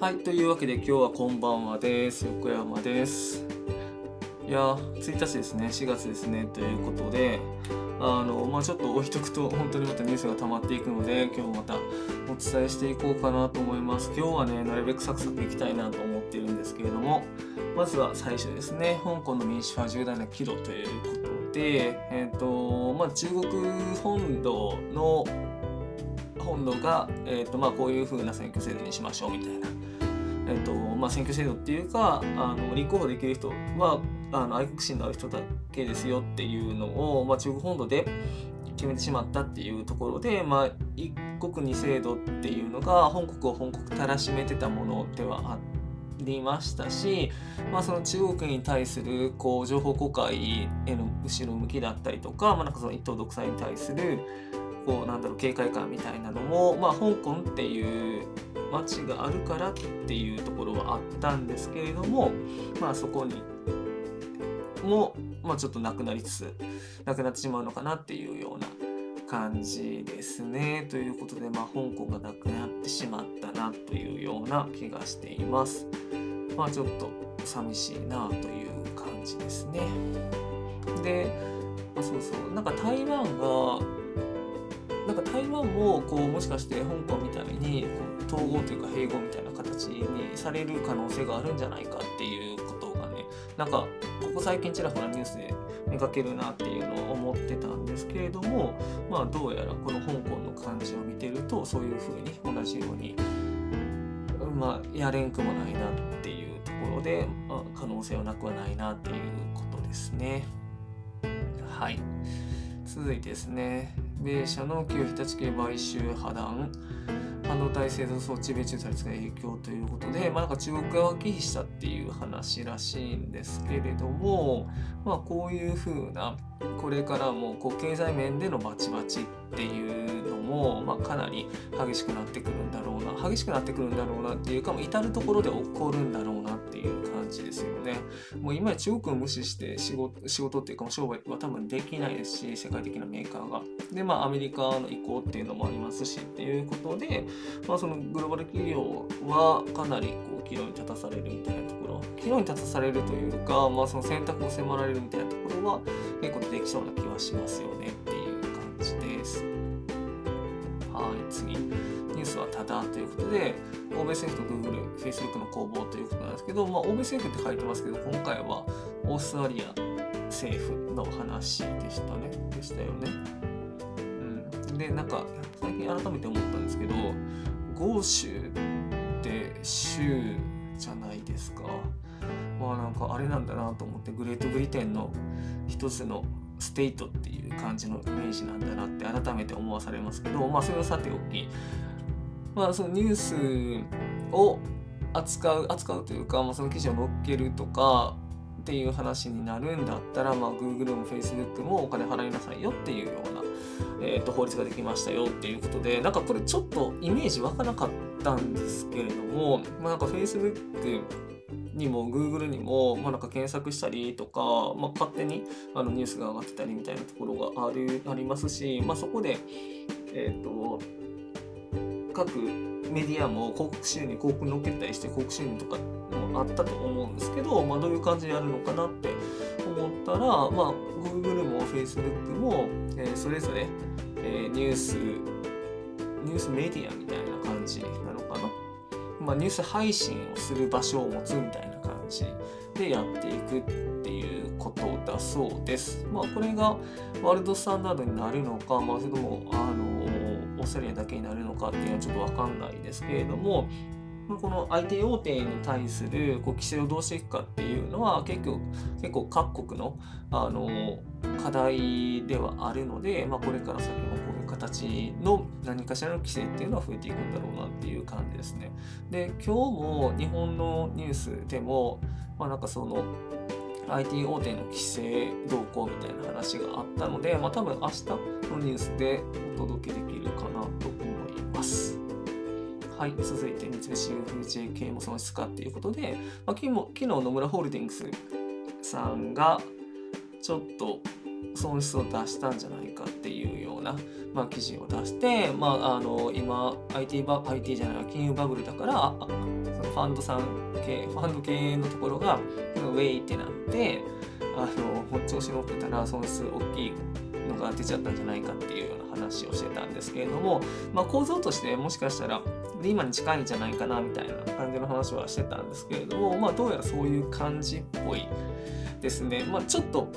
はい、というわけで今日はこんばんはです。横山です。いや、1日ですね、4月ですね、ということで、あの、まあちょっと置いとくと、本当にまたニュースが溜まっていくので、今日またお伝えしていこうかなと思います。今日はね、なるべくサクサクいきたいなと思ってるんですけれども、まずは最初ですね、香港の民主派重大な岐路ということで、えっ、と、まあ中国本土の本土が、えーとまあ、こういう風な選挙制度にしましょうみたいな、えーとまあ、選挙制度っていうかあの立候補できる人はあの愛国心のある人だけですよっていうのを、まあ、中国本土で決めてしまったっていうところで、まあ、一国二制度っていうのが本国を本国たらしめてたものではありましたし、まあ、その中国に対するこう情報公開への後ろ向きだったりとか,、まあ、なんかその一党独裁に対するこうなんだろう警戒感みたいなのも、まあ、香港っていう街があるからっていうところはあったんですけれども、まあ、そこにも、まあ、ちょっとなくなりつつなくなってしまうのかなっていうような感じですね。ということで、まあ、香港がなくなってしまったなというような気がしています。まあちょっと寂しいなという感じですね。で、あそうそう、なんか台湾がなんか台湾もこうもしかして香港みたいにこう統合というか併合みたいな形にされる可能性があるんじゃないかっていうことがねなんかここ最近ちらほらニュースで見かけるなっていうのを思ってたんですけれどもまあどうやらこの香港の感じを見てるとそういうふうに同じようにまあやれんくもないなっていうところで、まあ、可能性はなくはないなっていうことですね。はい続いてですね。米社の旧日立系買収破談半導体製造装置米中対立が影響ということで、まあ、なんか中国側が忌避したっていう話らしいんですけれども、まあ、こういうふうなこれからもこう経済面でのバチバチっっていうのも、まあ、かなり激しくなってくるんだろうな激しくなってくるんだろうなっていうかもう至る所で起こるんだろうなっていう感じですよね。もう今や中国を無視して仕事仕事っていうか商売は多分できないですし世界的なメーカーが。でまあアメリカの意向っていうのもありますしっていうことで、まあ、そのグローバル企業はかなりこう岐路に立たされるみたいなところ岐路に立たされるというか、まあ、その選択を迫られるみたいなところは結構できそうな気はしますよねっていうュースはただということで欧米政府と Google、Facebook の攻防ということなんですけど、まあ、欧米政府って書いてますけど今回はオーストラリア政府の話でしたねでしたよね。うん、でなんか最近改めて思ったんですけど豪州って州じゃないですか。まあなんかあれなんだなと思ってグレートブリテンの一つのステイトっていう感じのイメージなんだなって改めて思わされますけどまあそれをさておきまあそのニュースを扱う扱うというか、まあ、その記事を載っけるとかっていう話になるんだったら、まあ、Google も Facebook もお金払いなさいよっていうような、えー、と法律ができましたよっていうことでなんかこれちょっとイメージわかなかったんですけれども、まあ、なんか Facebook にも Google にも、まあ、なんか検索したりとか、まあ、勝手にあのニュースが上がってたりみたいなところがあるありますし、まあ、そこで、えっ、と各メディアも広告収入広告に載っけたりして広告収入とかもあったと思うんですけど、まあ、どういう感じでやるのかなって思ったら、まあ、Google も Facebook も、えーそれぞれ、えーニュースニュースメディアみたいな感じなのかな。まあ、ニュース配信をする場所を持つみたいな感じでやっていくっていうことだそうです。まあ、これがワールドスタンダードになるのか、まあ、それともあのオーストラリアだけになるのかっていうのはちょっとわかんないですけれども、この IT 大手に対するこう規制をどうしていくかっていうのは結構結構各国のあの課題ではあるので、まあ、これから先もこういう形の何かしらの規制っていうのは増えていくんだろうなっていう感じですね。で今日も日本のニュースでも、まあ、なんかその IT 大手の規制動向みたいな話があったので、まあ、多分明日のニュースでお届けできるかなと思います。はい、続いて三菱 UFJ も損失かっていうことで、まあ、昨日野村ホールディングスさんがちょっと損失を出したんじゃないかっていうような、まあ、記事を出して、まあ、あの今 IT, バ IT じゃない金融バブルだからそのファンドさん系ファンド系のところがウェイってなってあの調子乗ってたら損失大きいのが出ちゃったんじゃないかっていうような話をしてたんですけれども、まあ、構造としてもしかしたら今に近いんじゃないかなみたいな感じの話はしてたんですけれども、まあ、どうやらそういう感じっぽいですね。まあ、ちょっと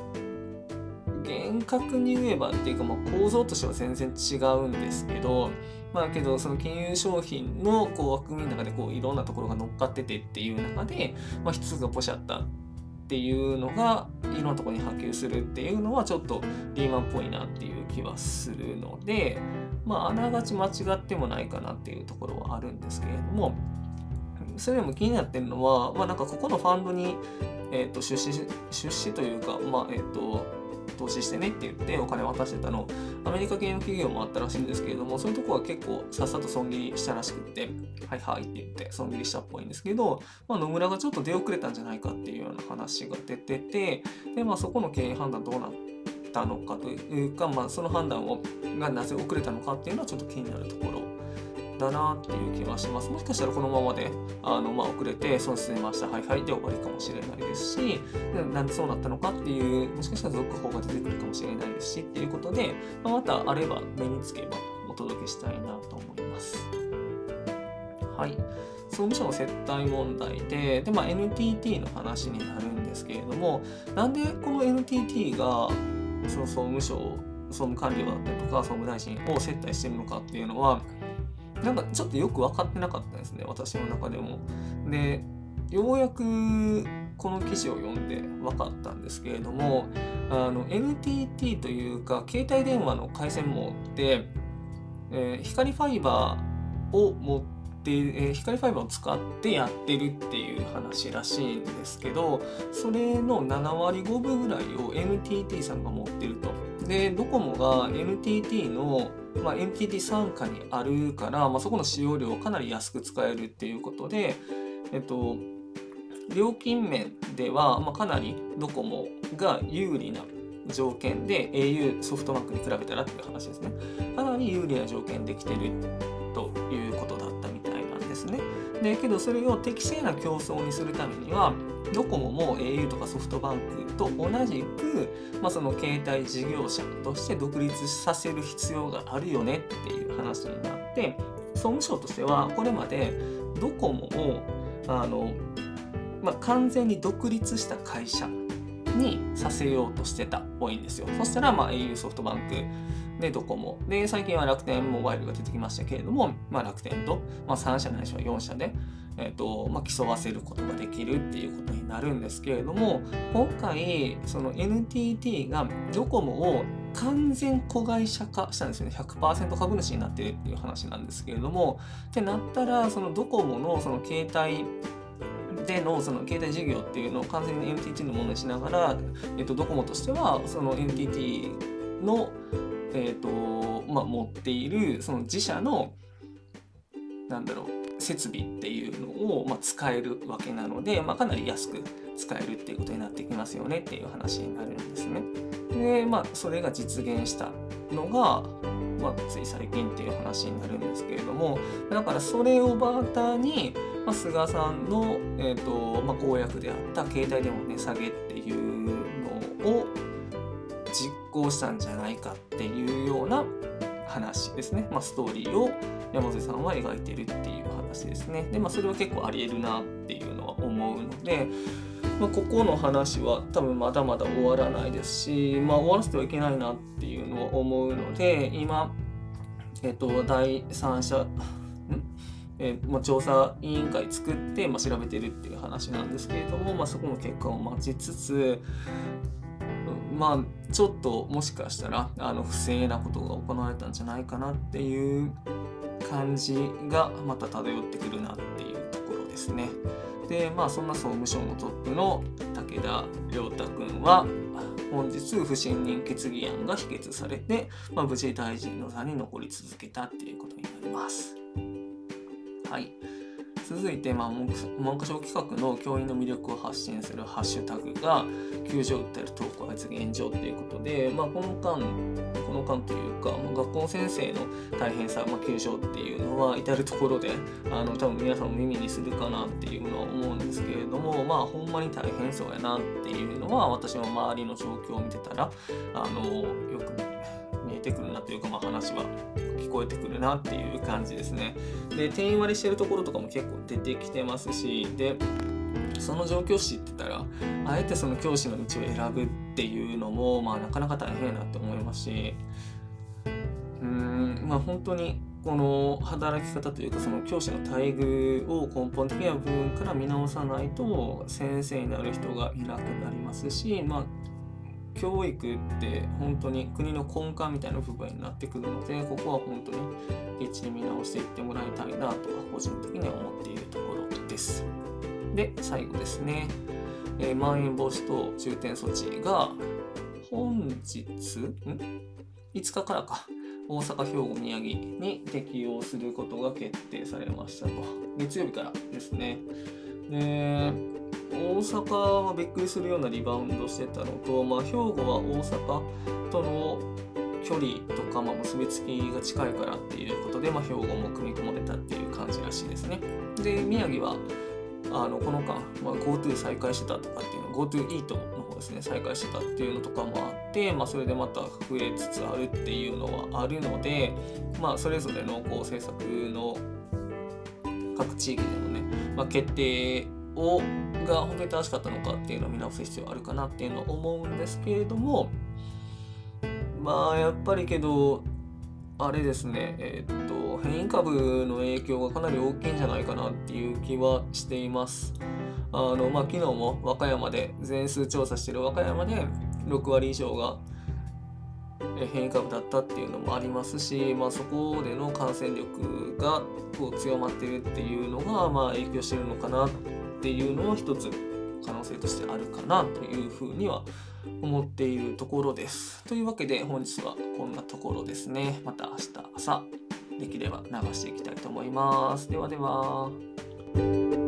厳格に言えばっていうか、まあ、構造としては全然違うんですけど、まあけどその金融商品のこう枠組みの中でこういろんなところが乗っかっててっていう中で、まあ、一つがポシャったっていうのがいろんなとこに波及するっていうのはちょっとリーマンっぽいなっていう気はするのでまああながち間違ってもないかなっていうところはあるんですけれどもそれでも気になってるのはまあなんかここのファンドに、えー、と出資出資というかまあえっ、ー、と投資してねって言ってお金渡してたの。アメリカ系の企業もあったらしいんですけれどもそういうとこは結構さっさと損切りしたらしくってはいはいって言って損切りしたっぽいんですけど、まあ、野村がちょっと出遅れたんじゃないかっていうような話が出ててで、まあ、そこの経営判断どうなったのかというか、まあ、その判断をがなぜ遅れたのかっていうのはちょっと気になるところ。だなっていう気はします。もしかしたらこのままであの、まあ、遅れて損失出ました、はいはいで終わりかもしれないですし、なんでそうなったのかっていう、もしかしたら続報が出てくるかもしれないですしっていうことで、まあ、またあれば目につけばお届けしたいなと思います。はい。総務省の接待問題で、で、まあ、NTT の話になるんですけれども、なんでこの NTT がその総務省総務官僚だったりとか総務大臣を接待してるのかっていうのはなんかちょっとよく分かってなかったですね私の中でも。でようやくこの記事を読んで分かったんですけれどもあの NTT というか携帯電話の回線網って、えー、光ファイバーを持ってえ、光ファイバーを使ってやってるっていう話らしいんですけどそれの7割5分ぐらいを NTT さんが持ってると。でドコモが NTT のまあ、NTT 傘下にあるから、まあ、そこの使用料をかなり安く使えるっていうことで、えっと、料金面では、まあ、かなりドコモが有利な条件で au ソフトバンクに比べたらっていう話ですね。かなり有利な条件できてるということでけどそれを適正な競争にするためにはドコモも au とかソフトバンクと同じく、まあ、その携帯事業者として独立させる必要があるよねっていう話になって総務省としてはこれまでドコモをあの、まあ、完全に独立した会社にさせようとしてたっぽいんですよ。そしたら、まあ、au ソフトバンクでドコモ。で最近は楽天モバイルが出てきましたけれども、まあ、楽天と、まあ、3社ないしは4社でえーとまあ、競わせることができるっていうことになるんですけれども今回その NTT がドコモを完全子会社化したんですよね。100%株主になってるっていう話なんですけれどもってなったらそのドコモのその携帯でのその携帯事業っていうのを完全に NTT のものにしながら、えー、とドコモとしてはその NTT の、えーとまあ、持っているその自社のなんだろう設備っていうのを、まあ使えるわけなので、まあ、かなり安く使えるっていうことになってきますよねっていう話になるんですね。でまあそれが実現したのが、まあ、つい最近っていう話になるんですけれどもだからそれをバーターに、まあ、菅さんの、えーとまあ、公約であった携帯電話値下げっていうのを行したんじゃないかっていうような話ですね、まあ、ストーリーを山瀬さんは描いてるっていう話ですね。で、まあ、それは結構ありえるなっていうのは思うので、まあ、ここの話は多分まだまだ終わらないですし、まあ、終わらせてはいけないなっていうのは思うので、今、えっと、第三者、えーまあ、調査委員会作って、まあ、調べてるっていう話なんですけれども、まあ、そこの結果を待ちつつまあちょっともしかしたらあの不正なことが行われたんじゃないかなっていう感じがまた漂ってくるなっていうところですね。でまあそんな総務省のトップの武田良太君は本日不信任決議案が否決されて、まあ、無事大臣の座に残り続けたっていうことになります。はい。続いて、まあ、文科省企画の教員の魅力を発信するハッシュタグが救助を訴える投稿発言上ということで、まあ、この間この間というか、まあ、学校先生の大変さ、まあ、救助っていうのは至る所であの多分皆さんも耳にするかなっていうのは思うんですけれどもまあほんまに大変そうやなっていうのは私も周りの状況を見てたらあのよく見えてくるなというか、まあ、話は聞こえてくるなっていう感じですね。で定員割りしてるところとかも結構出てきてますしでその状況を知ってたらあえてその教師の道を選ぶっていうのも、まあ、なかなか大変やなって思いますしうーんまあ本当にこの働き方というかその教師の待遇を根本的な部分から見直さないと先生になる人がいなくなりますし、まあ、教育って本当に国の根幹みたいな部分になってくるのでここは本当にきっちり見直していってもらいたいなとは個人的には思っているところです。で最後ですね、えー、まん延防止等重点措置が本日ん？5日からか大阪、兵庫、宮城に適用することが決定されましたと。月曜日からですね。で、大阪はびっくりするようなリバウンドしてたのと、まあ、兵庫は大阪との距離とか、まあ、結びつきが近いからっていうことで、まあ、兵庫も組み込まれたっていう感じらしいですね。で、宮城はあのこの間、まあ、GoTo 再開してたとかっていうの GoTo イートの方ですね再開してたっていうのとかもあって、まあ、それでまた増えつつあるっていうのはあるので、まあ、それぞれのこう政策の各地域でのね、まあ、決定をが本当に正しかったのかっていうのを見直す必要あるかなっていうのを思うんですけれどもまあやっぱりけどあれですねえー、っと変異株の影響がかなり大きいんじゃないかなっていう気はしています。あのまあ、昨日も和歌山で全数調査してる和歌山で6割以上が変異株だったっていうのもありますし、まあ、そこでの感染力がこう強まってるっていうのがまあ影響してるのかなってていうのを一つ可能性としてあるかなというふうには思っているところです。というわけで本日はこんなところですね。また明日朝できれば流していきたいと思います。ではでは。